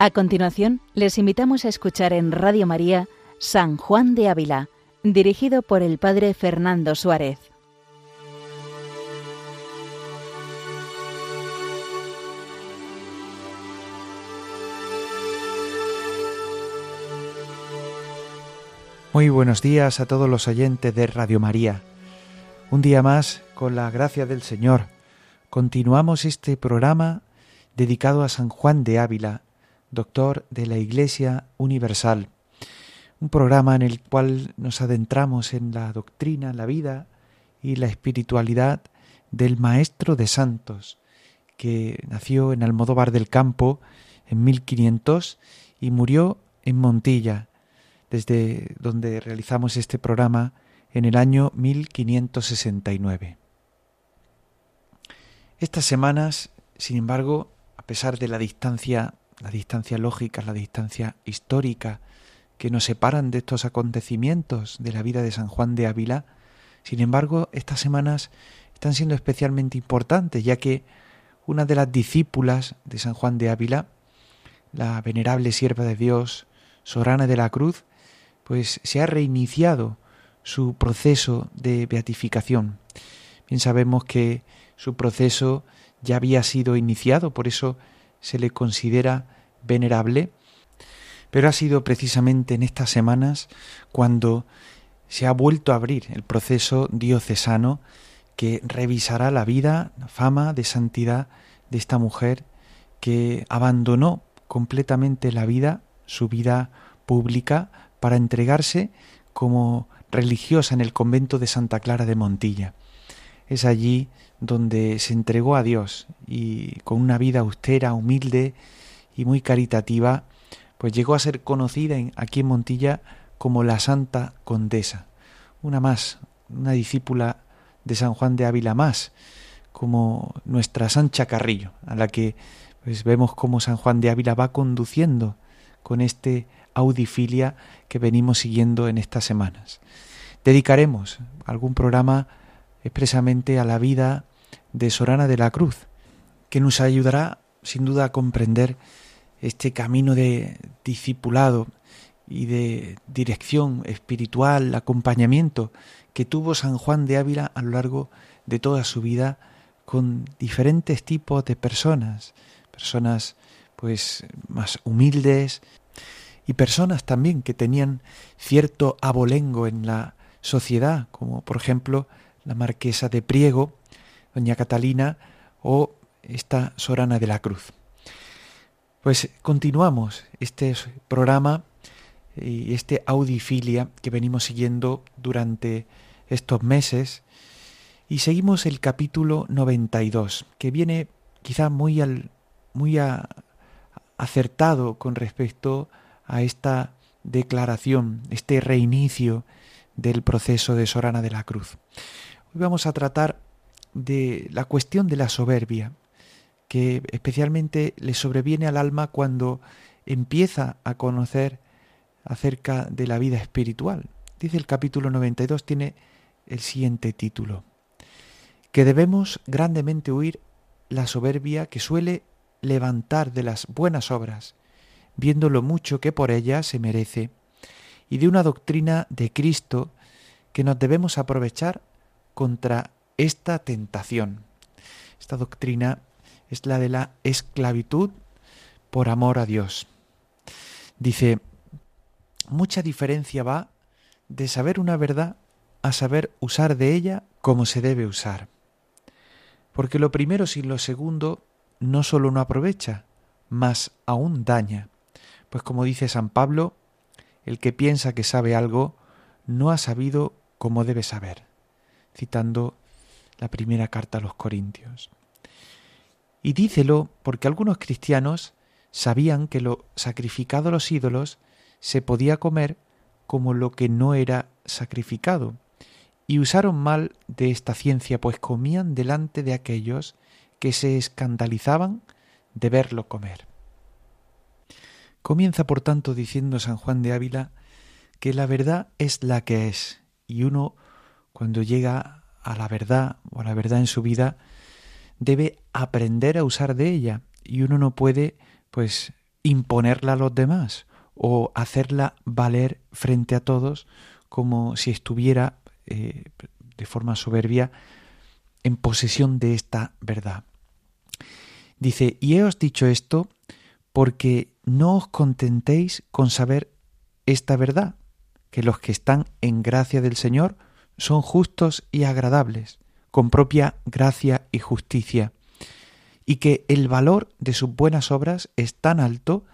A continuación, les invitamos a escuchar en Radio María San Juan de Ávila, dirigido por el Padre Fernando Suárez. Muy buenos días a todos los oyentes de Radio María. Un día más, con la gracia del Señor, continuamos este programa dedicado a San Juan de Ávila, doctor de la Iglesia Universal. Un programa en el cual nos adentramos en la doctrina, la vida y la espiritualidad del Maestro de Santos, que nació en Almodóvar del Campo en 1500 y murió en Montilla, desde donde realizamos este programa en el año 1569. Estas semanas, sin embargo, a pesar de la distancia la distancia lógica, la distancia histórica que nos separan de estos acontecimientos de la vida de San Juan de Ávila, sin embargo, estas semanas están siendo especialmente importantes, ya que una de las discípulas de San Juan de Ávila, la venerable sierva de Dios, Sorana de la Cruz, pues se ha reiniciado su proceso de beatificación. Bien sabemos que su proceso ya había sido iniciado, por eso se le considera venerable, pero ha sido precisamente en estas semanas cuando se ha vuelto a abrir el proceso diocesano que revisará la vida, la fama de santidad de esta mujer que abandonó completamente la vida, su vida pública, para entregarse como religiosa en el convento de Santa Clara de Montilla. Es allí donde se entregó a Dios y con una vida austera, humilde y muy caritativa, pues llegó a ser conocida aquí en Montilla como la Santa Condesa, una más, una discípula de San Juan de Ávila más, como nuestra Sancha Carrillo, a la que pues vemos cómo San Juan de Ávila va conduciendo con este audifilia que venimos siguiendo en estas semanas. Dedicaremos algún programa expresamente a la vida de Sorana de la Cruz, que nos ayudará sin duda a comprender este camino de discipulado y de dirección espiritual, acompañamiento que tuvo San Juan de Ávila a lo largo de toda su vida con diferentes tipos de personas, personas pues más humildes y personas también que tenían cierto abolengo en la sociedad, como por ejemplo la marquesa de Priego, doña Catalina o esta Sorana de la Cruz. Pues continuamos este programa y este audifilia que venimos siguiendo durante estos meses y seguimos el capítulo 92 que viene quizá muy al muy acertado con respecto a esta declaración, este reinicio del proceso de Sorana de la Cruz. Hoy vamos a tratar de la cuestión de la soberbia, que especialmente le sobreviene al alma cuando empieza a conocer acerca de la vida espiritual. Dice el capítulo 92, tiene el siguiente título, que debemos grandemente huir la soberbia que suele levantar de las buenas obras, viendo lo mucho que por ella se merece, y de una doctrina de Cristo que nos debemos aprovechar contra esta tentación. Esta doctrina es la de la esclavitud por amor a Dios. Dice, mucha diferencia va de saber una verdad a saber usar de ella como se debe usar. Porque lo primero sin lo segundo no solo no aprovecha, mas aún daña. Pues como dice San Pablo, el que piensa que sabe algo no ha sabido como debe saber citando la primera carta a los Corintios. Y dícelo porque algunos cristianos sabían que lo sacrificado a los ídolos se podía comer como lo que no era sacrificado, y usaron mal de esta ciencia, pues comían delante de aquellos que se escandalizaban de verlo comer. Comienza, por tanto, diciendo San Juan de Ávila que la verdad es la que es, y uno cuando llega a la verdad o a la verdad en su vida, debe aprender a usar de ella y uno no puede pues imponerla a los demás o hacerla valer frente a todos como si estuviera eh, de forma soberbia en posesión de esta verdad. Dice, y he os dicho esto porque no os contentéis con saber esta verdad, que los que están en gracia del Señor son justos y agradables, con propia gracia y justicia, y que el valor de sus buenas obras es tan alto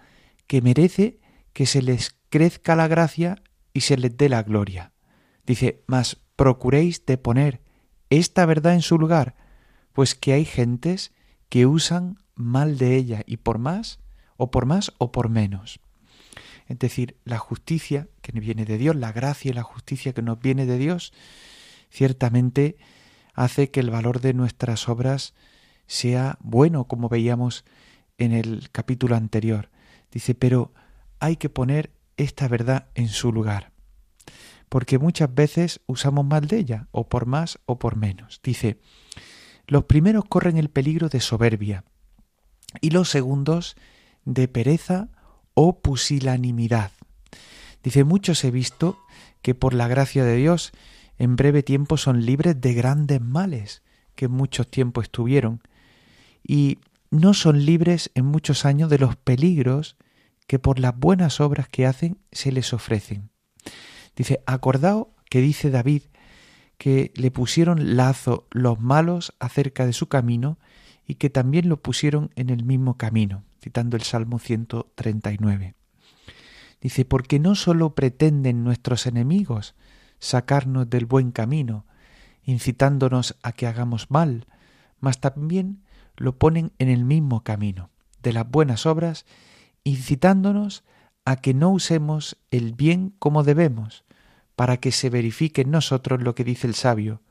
que merece que se les crezca la gracia y se les dé la gloria. Dice, mas procuréis de poner esta verdad en su lugar, pues que hay gentes que usan mal de ella y por más, o por más o por menos. Es decir, la justicia que viene de Dios, la gracia y la justicia que nos viene de Dios, ciertamente hace que el valor de nuestras obras sea bueno, como veíamos en el capítulo anterior. Dice, pero hay que poner esta verdad en su lugar, porque muchas veces usamos mal de ella, o por más o por menos. Dice, los primeros corren el peligro de soberbia y los segundos de pereza o pusilanimidad. Dice, muchos he visto que por la gracia de Dios en breve tiempo son libres de grandes males que en muchos tiempos estuvieron, y no son libres en muchos años de los peligros que por las buenas obras que hacen se les ofrecen. Dice, acordado que dice David que le pusieron lazo los malos acerca de su camino y que también lo pusieron en el mismo camino citando el Salmo 139. Dice, porque no sólo pretenden nuestros enemigos sacarnos del buen camino, incitándonos a que hagamos mal, mas también lo ponen en el mismo camino de las buenas obras, incitándonos a que no usemos el bien como debemos, para que se verifique en nosotros lo que dice el sabio.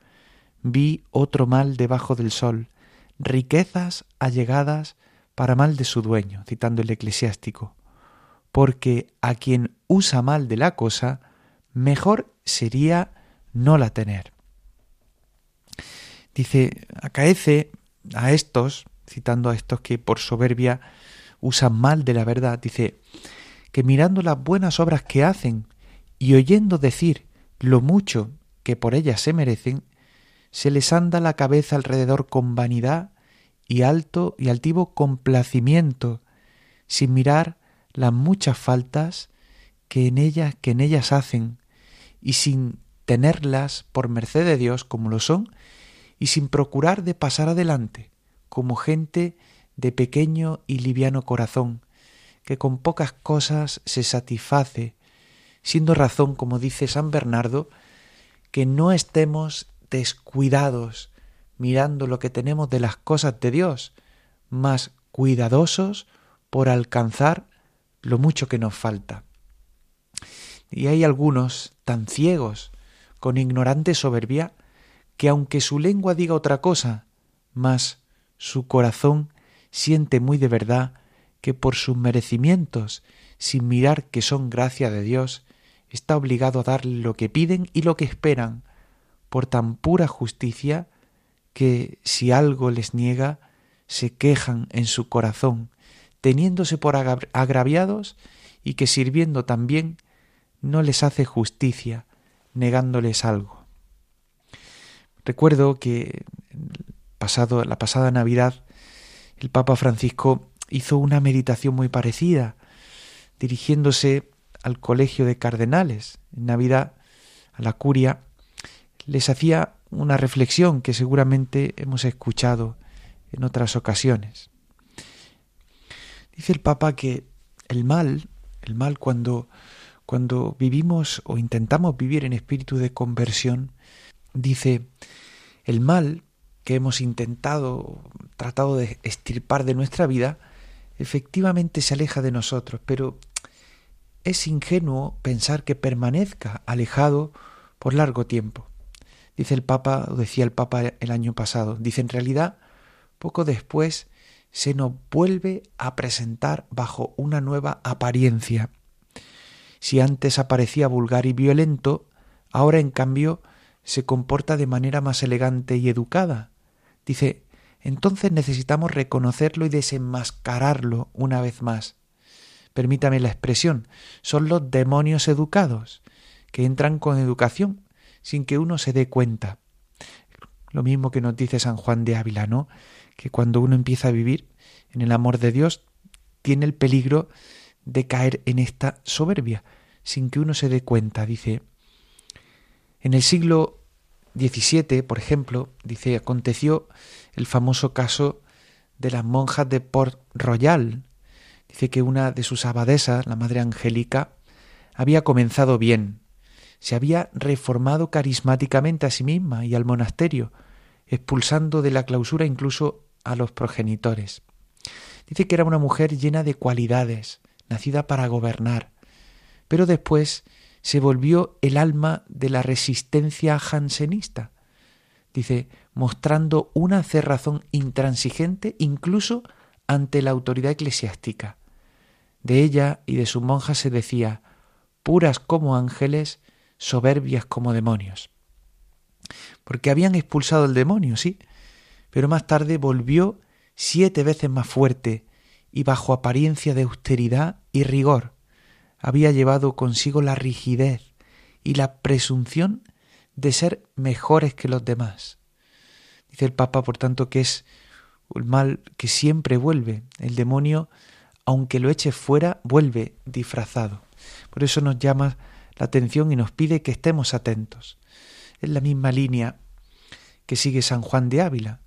Vi otro mal debajo del sol, riquezas allegadas para mal de su dueño, citando el eclesiástico, porque a quien usa mal de la cosa, mejor sería no la tener. Dice, acaece a estos, citando a estos que por soberbia usan mal de la verdad, dice, que mirando las buenas obras que hacen y oyendo decir lo mucho que por ellas se merecen, se les anda la cabeza alrededor con vanidad y alto y altivo complacimiento, sin mirar las muchas faltas que en ellas, que en ellas hacen, y sin tenerlas por merced de Dios como lo son, y sin procurar de pasar adelante, como gente de pequeño y liviano corazón, que con pocas cosas se satisface, siendo razón, como dice San Bernardo, que no estemos descuidados mirando lo que tenemos de las cosas de Dios, más cuidadosos por alcanzar lo mucho que nos falta. Y hay algunos tan ciegos, con ignorante soberbia, que aunque su lengua diga otra cosa, mas su corazón siente muy de verdad que por sus merecimientos, sin mirar que son gracia de Dios, está obligado a darle lo que piden y lo que esperan, por tan pura justicia que si algo les niega, se quejan en su corazón, teniéndose por agraviados y que sirviendo también no les hace justicia, negándoles algo. Recuerdo que pasado, la pasada Navidad el Papa Francisco hizo una meditación muy parecida, dirigiéndose al colegio de cardenales. En Navidad, a la curia, les hacía una reflexión que seguramente hemos escuchado en otras ocasiones. Dice el Papa que el mal, el mal cuando, cuando vivimos o intentamos vivir en espíritu de conversión, dice, el mal que hemos intentado, tratado de estirpar de nuestra vida, efectivamente se aleja de nosotros, pero es ingenuo pensar que permanezca alejado por largo tiempo. Dice el Papa, o decía el Papa el año pasado, dice en realidad, poco después se nos vuelve a presentar bajo una nueva apariencia. Si antes aparecía vulgar y violento, ahora en cambio se comporta de manera más elegante y educada. Dice, entonces necesitamos reconocerlo y desenmascararlo una vez más. permítame la expresión, son los demonios educados, que entran con educación, sin que uno se dé cuenta. Lo mismo que nos dice San Juan de Ávila, ¿no? Que cuando uno empieza a vivir en el amor de Dios, tiene el peligro de caer en esta soberbia, sin que uno se dé cuenta. Dice, en el siglo XVII, por ejemplo, dice, aconteció el famoso caso de las monjas de Port Royal. Dice que una de sus abadesas, la Madre Angélica, había comenzado bien, se había reformado carismáticamente a sí misma y al monasterio, expulsando de la clausura incluso a los progenitores. Dice que era una mujer llena de cualidades, nacida para gobernar, pero después se volvió el alma de la resistencia jansenista. Dice, mostrando una cerrazón intransigente incluso ante la autoridad eclesiástica. De ella y de sus monjas se decía, puras como ángeles, soberbias como demonios. Porque habían expulsado el demonio, sí, pero más tarde volvió siete veces más fuerte y bajo apariencia de austeridad y rigor. Había llevado consigo la rigidez y la presunción de ser mejores que los demás. Dice el Papa, por tanto, que es el mal que siempre vuelve. El demonio, aunque lo eche fuera, vuelve disfrazado. Por eso nos llama la atención y nos pide que estemos atentos. Es la misma línea que sigue San Juan de Ávila.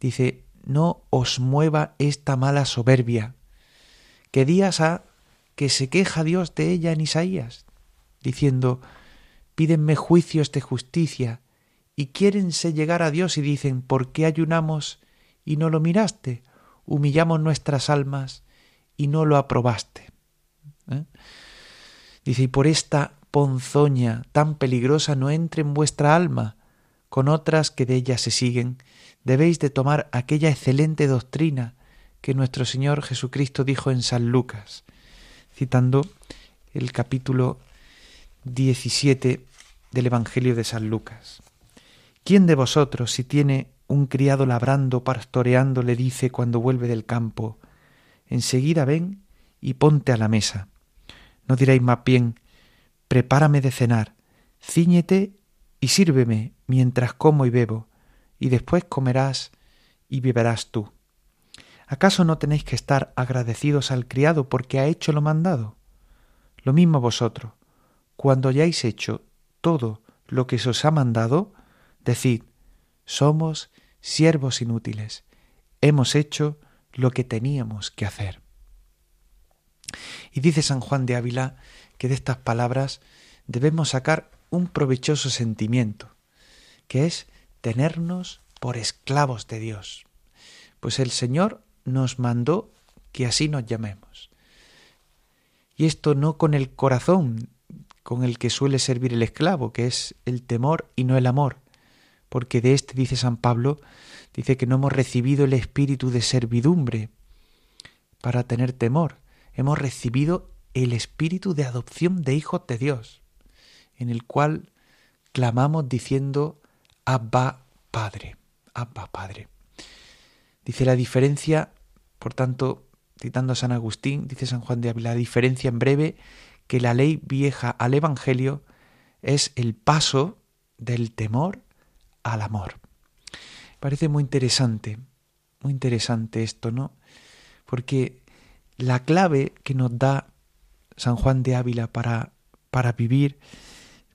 Dice, no os mueva esta mala soberbia, que días ha que se queja Dios de ella en Isaías, diciendo, pídenme juicios de justicia, y quiérense llegar a Dios y dicen, ¿por qué ayunamos y no lo miraste? Humillamos nuestras almas y no lo aprobaste. ¿Eh? Dice, y por esta ponzoña tan peligrosa no entre en vuestra alma, con otras que de ella se siguen, debéis de tomar aquella excelente doctrina que nuestro Señor Jesucristo dijo en San Lucas, citando el capítulo 17 del Evangelio de San Lucas. ¿Quién de vosotros, si tiene un criado labrando, pastoreando, le dice cuando vuelve del campo, enseguida ven y ponte a la mesa? ¿No diréis más bien, prepárame de cenar, ciñete y sírveme mientras como y bebo, y después comerás y beberás tú? ¿Acaso no tenéis que estar agradecidos al criado porque ha hecho lo mandado? Lo mismo vosotros, cuando hayáis hecho todo lo que se os ha mandado, Decid, somos siervos inútiles, hemos hecho lo que teníamos que hacer. Y dice San Juan de Ávila que de estas palabras debemos sacar un provechoso sentimiento, que es tenernos por esclavos de Dios. Pues el Señor nos mandó que así nos llamemos. Y esto no con el corazón con el que suele servir el esclavo, que es el temor y no el amor, porque de este dice San Pablo, dice que no hemos recibido el espíritu de servidumbre para tener temor, hemos recibido el espíritu de adopción de hijos de Dios, en el cual clamamos diciendo Abba Padre, Abba Padre. Dice la diferencia, por tanto, citando a San Agustín, dice San Juan de Ávila, la diferencia en breve que la ley vieja al Evangelio es el paso del temor al amor. Parece muy interesante, muy interesante esto, ¿no? Porque la clave que nos da San Juan de Ávila para, para vivir,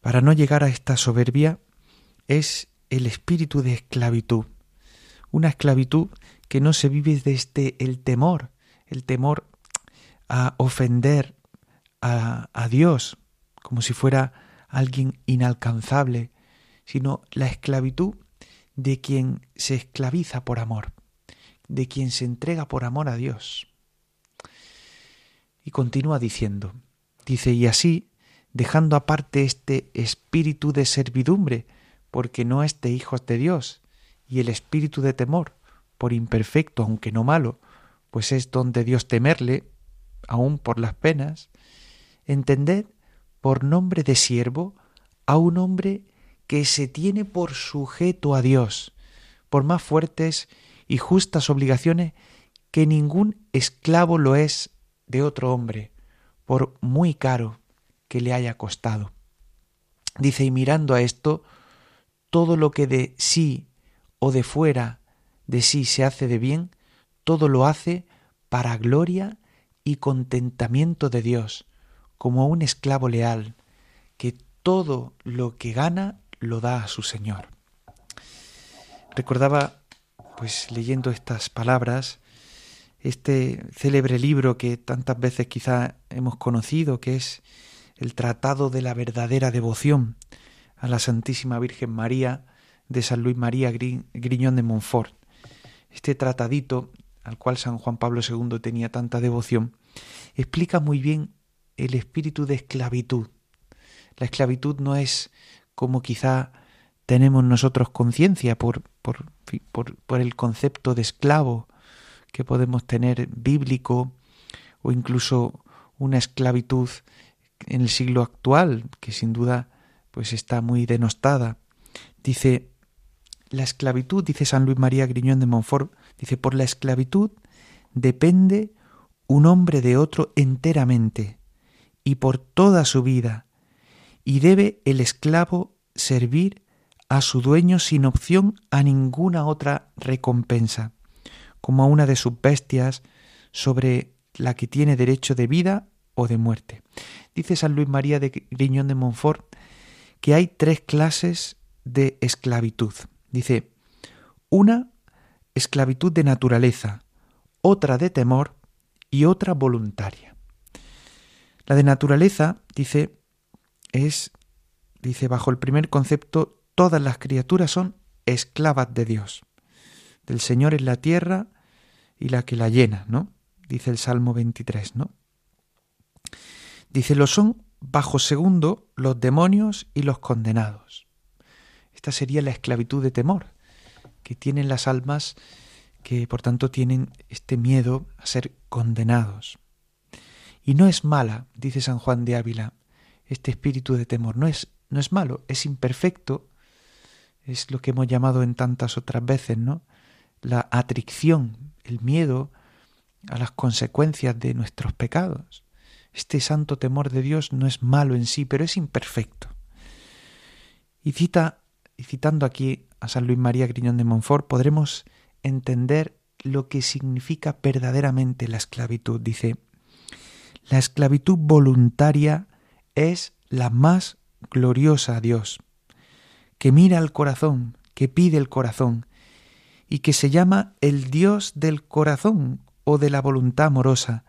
para no llegar a esta soberbia, es el espíritu de esclavitud. Una esclavitud que no se vive desde el temor, el temor a ofender a, a Dios, como si fuera alguien inalcanzable, sino la esclavitud de quien se esclaviza por amor, de quien se entrega por amor a Dios. Y continúa diciendo, dice, y así, dejando aparte este espíritu de servidumbre, porque no es de hijos de Dios, y el espíritu de temor, por imperfecto, aunque no malo, pues es donde Dios temerle, aun por las penas, entended por nombre de siervo a un hombre que se tiene por sujeto a Dios, por más fuertes y justas obligaciones que ningún esclavo lo es de otro hombre, por muy caro que le haya costado. Dice, y mirando a esto, todo lo que de sí o de fuera de sí se hace de bien, todo lo hace para gloria y contentamiento de Dios, como un esclavo leal, que todo lo que gana lo da a su Señor. Recordaba, pues leyendo estas palabras, este célebre libro que tantas veces quizá hemos conocido, que es el Tratado de la verdadera devoción a la Santísima Virgen María de San Luis María Griñón de Montfort. Este tratadito, al cual San Juan Pablo II tenía tanta devoción, explica muy bien el espíritu de esclavitud. La esclavitud no es como quizá tenemos nosotros conciencia por, por, por, por, el concepto de esclavo que podemos tener bíblico o incluso una esclavitud en el siglo actual que sin duda pues está muy denostada. Dice la esclavitud, dice San Luis María Griñón de Montfort, dice por la esclavitud depende un hombre de otro enteramente y por toda su vida, y debe el esclavo servir a su dueño sin opción a ninguna otra recompensa, como a una de sus bestias sobre la que tiene derecho de vida o de muerte. Dice San Luis María de Griñón de Montfort que hay tres clases de esclavitud. Dice, una esclavitud de naturaleza, otra de temor y otra voluntaria. La de naturaleza, dice, es, dice, bajo el primer concepto, todas las criaturas son esclavas de Dios. Del Señor es la tierra y la que la llena, ¿no? Dice el Salmo 23, ¿no? Dice, lo son bajo segundo los demonios y los condenados. Esta sería la esclavitud de temor que tienen las almas que por tanto tienen este miedo a ser condenados. Y no es mala, dice San Juan de Ávila, este espíritu de temor. No es, no es malo, es imperfecto, es lo que hemos llamado en tantas otras veces, ¿no? La atricción, el miedo a las consecuencias de nuestros pecados. Este santo temor de Dios no es malo en sí, pero es imperfecto. Y cita, y citando aquí a San Luis María Griñón de Montfort, podremos entender lo que significa verdaderamente la esclavitud. Dice, la esclavitud voluntaria es la más gloriosa a Dios, que mira al corazón, que pide el corazón, y que se llama el Dios del corazón o de la voluntad amorosa,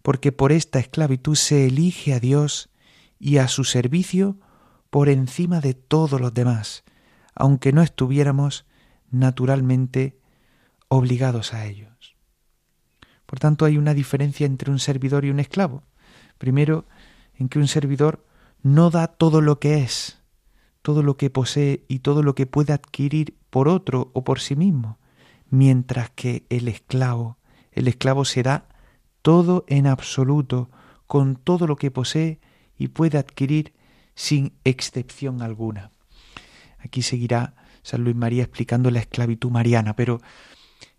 porque por esta esclavitud se elige a Dios y a su servicio por encima de todos los demás, aunque no estuviéramos naturalmente obligados a ellos. Por tanto, hay una diferencia entre un servidor y un esclavo. Primero, en que un servidor no da todo lo que es, todo lo que posee y todo lo que puede adquirir por otro o por sí mismo, mientras que el esclavo, el esclavo se da todo en absoluto, con todo lo que posee y puede adquirir sin excepción alguna. Aquí seguirá San Luis María explicando la esclavitud mariana, pero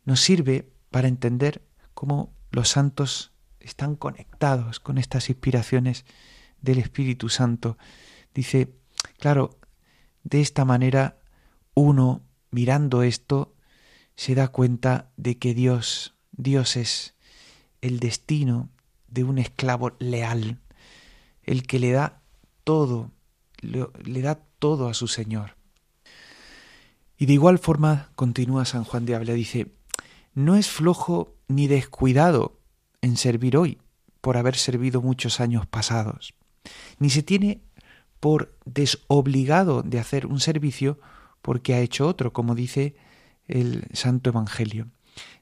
nos sirve para entender cómo los santos están conectados con estas inspiraciones del Espíritu Santo. Dice, claro, de esta manera uno mirando esto se da cuenta de que Dios, Dios es el destino de un esclavo leal, el que le da todo, le, da todo a su Señor. Y de igual forma, continúa San Juan de Ávila, dice, no es flojo ni descuidado en servir hoy, por haber servido muchos años pasados, ni se tiene por desobligado de hacer un servicio porque ha hecho otro, como dice el Santo Evangelio.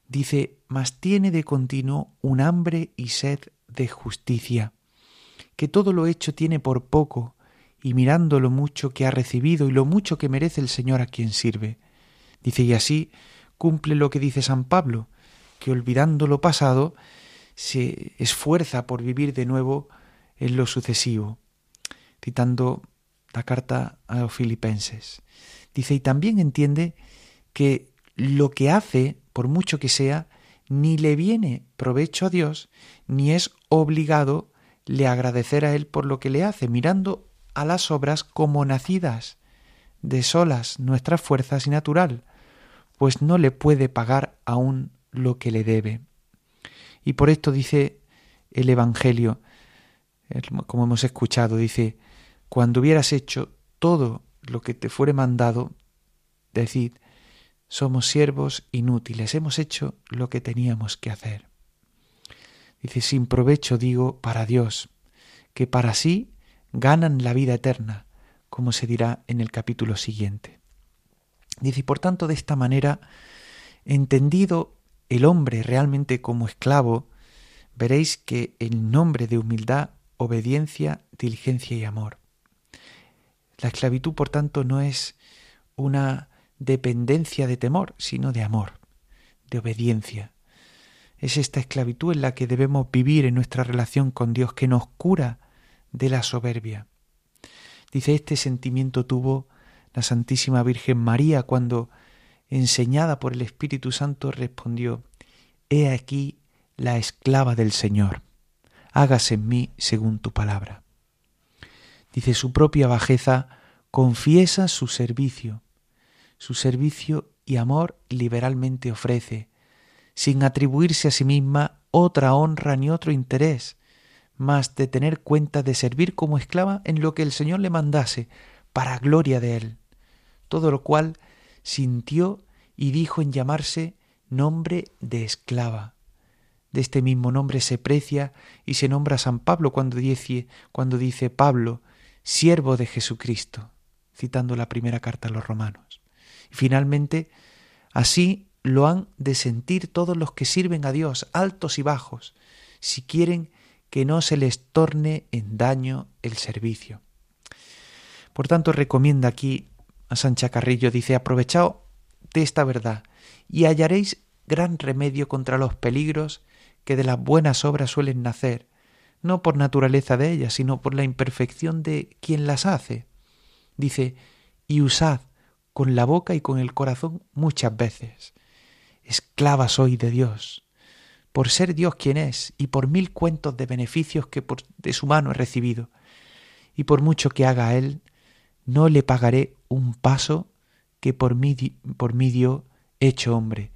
Dice, mas tiene de continuo un hambre y sed de justicia, que todo lo hecho tiene por poco, y mirando lo mucho que ha recibido y lo mucho que merece el Señor a quien sirve. Dice, y así cumple lo que dice San Pablo, que olvidando lo pasado, se esfuerza por vivir de nuevo en lo sucesivo, citando la carta a los filipenses. Dice, y también entiende que lo que hace, por mucho que sea, ni le viene provecho a Dios, ni es obligado le agradecer a Él por lo que le hace, mirando a las obras como nacidas de solas nuestras fuerzas y natural, pues no le puede pagar aún lo que le debe. Y por esto dice el Evangelio, como hemos escuchado, dice, cuando hubieras hecho todo lo que te fuere mandado, decid, somos siervos inútiles, hemos hecho lo que teníamos que hacer. Dice, sin provecho digo para Dios, que para sí ganan la vida eterna, como se dirá en el capítulo siguiente. Dice, y por tanto, de esta manera, entendido el hombre realmente como esclavo, veréis que el nombre de humildad, obediencia, diligencia y amor. La esclavitud, por tanto, no es una dependencia de temor, sino de amor, de obediencia. Es esta esclavitud en la que debemos vivir en nuestra relación con Dios, que nos cura de la soberbia. Dice, este sentimiento tuvo la Santísima Virgen María cuando, enseñada por el Espíritu Santo, respondió, He aquí la esclava del Señor, hágase en mí según tu palabra. Dice, su propia bajeza confiesa su servicio, su servicio y amor liberalmente ofrece, sin atribuirse a sí misma otra honra ni otro interés, más de tener cuenta de servir como esclava en lo que el Señor le mandase, para gloria de Él. Todo lo cual sintió y dijo en llamarse nombre de esclava. De este mismo nombre se precia y se nombra San Pablo cuando dice, cuando dice Pablo, siervo de Jesucristo, citando la primera carta a los romanos. Finalmente, así lo han de sentir todos los que sirven a Dios, altos y bajos, si quieren que no se les torne en daño el servicio. Por tanto, recomienda aquí a Sancha Carrillo, dice, aprovechaos de esta verdad y hallaréis gran remedio contra los peligros que de las buenas obras suelen nacer, no por naturaleza de ellas, sino por la imperfección de quien las hace. Dice, y usad con la boca y con el corazón muchas veces. Esclava soy de Dios, por ser Dios quien es y por mil cuentos de beneficios que por, de su mano he recibido. Y por mucho que haga Él, no le pagaré un paso que por mí, por mí dio hecho hombre,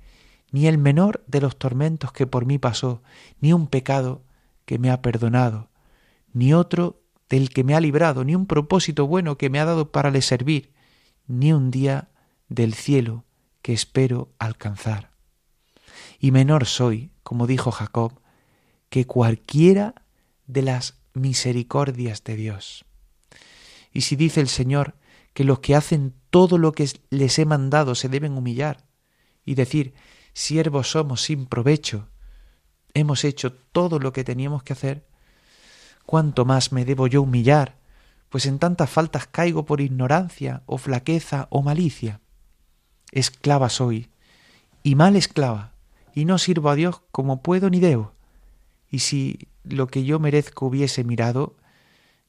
ni el menor de los tormentos que por mí pasó, ni un pecado que me ha perdonado, ni otro del que me ha librado, ni un propósito bueno que me ha dado para le servir, ni un día del cielo que espero alcanzar. Y menor soy como dijo Jacob, que cualquiera de las misericordias de Dios. Y si dice el Señor que los que hacen todo lo que les he mandado se deben humillar y decir, siervos somos sin provecho, hemos hecho todo lo que teníamos que hacer, ¿cuánto más me debo yo humillar? Pues en tantas faltas caigo por ignorancia o flaqueza o malicia. Esclava soy, y mal esclava, y no sirvo a Dios como puedo ni debo. Y si lo que yo merezco hubiese mirado,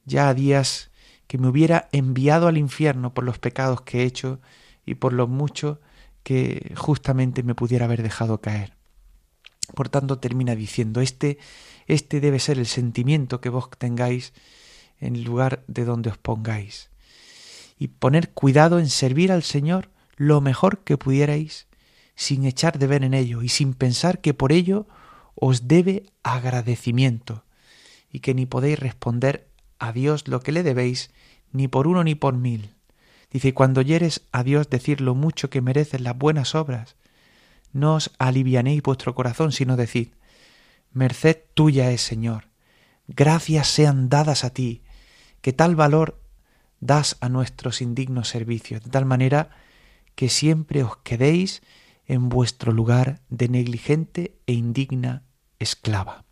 ya a días que me hubiera enviado al infierno por los pecados que he hecho y por los muchos que justamente me pudiera haber dejado caer. Por tanto, termina diciendo, este, este debe ser el sentimiento que vos tengáis en el lugar de donde os pongáis. Y poner cuidado en servir al Señor lo mejor que pudierais sin echar de ver en ello y sin pensar que por ello os debe agradecimiento y que ni podéis responder a Dios lo que le debéis ni por uno ni por mil. Dice, cuando oyeres a Dios decir lo mucho que merecen las buenas obras, no os alivianéis vuestro corazón, sino decid, merced tuya es, Señor, gracias sean dadas a ti, que tal valor das a nuestros indignos servicios, de tal manera que siempre os quedéis en vuestro lugar de negligente e indigna esclava.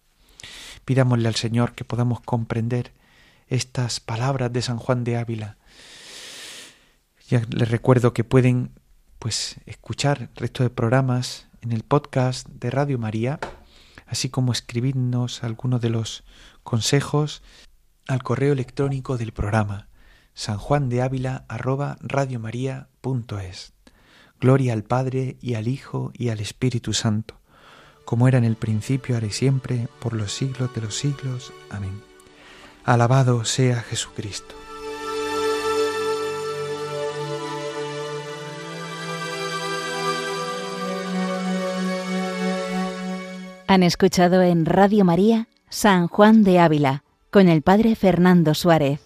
Pidámosle al Señor que podamos comprender estas palabras de San Juan de Ávila. Ya les recuerdo que pueden pues escuchar el resto de programas en el podcast de Radio María, así como escribirnos algunos de los consejos al correo electrónico del programa sanjuandeávila@radiomaria.es. Gloria al Padre y al Hijo y al Espíritu Santo, como era en el principio, ahora y siempre, por los siglos de los siglos. Amén. Alabado sea Jesucristo. Han escuchado en Radio María San Juan de Ávila con el Padre Fernando Suárez.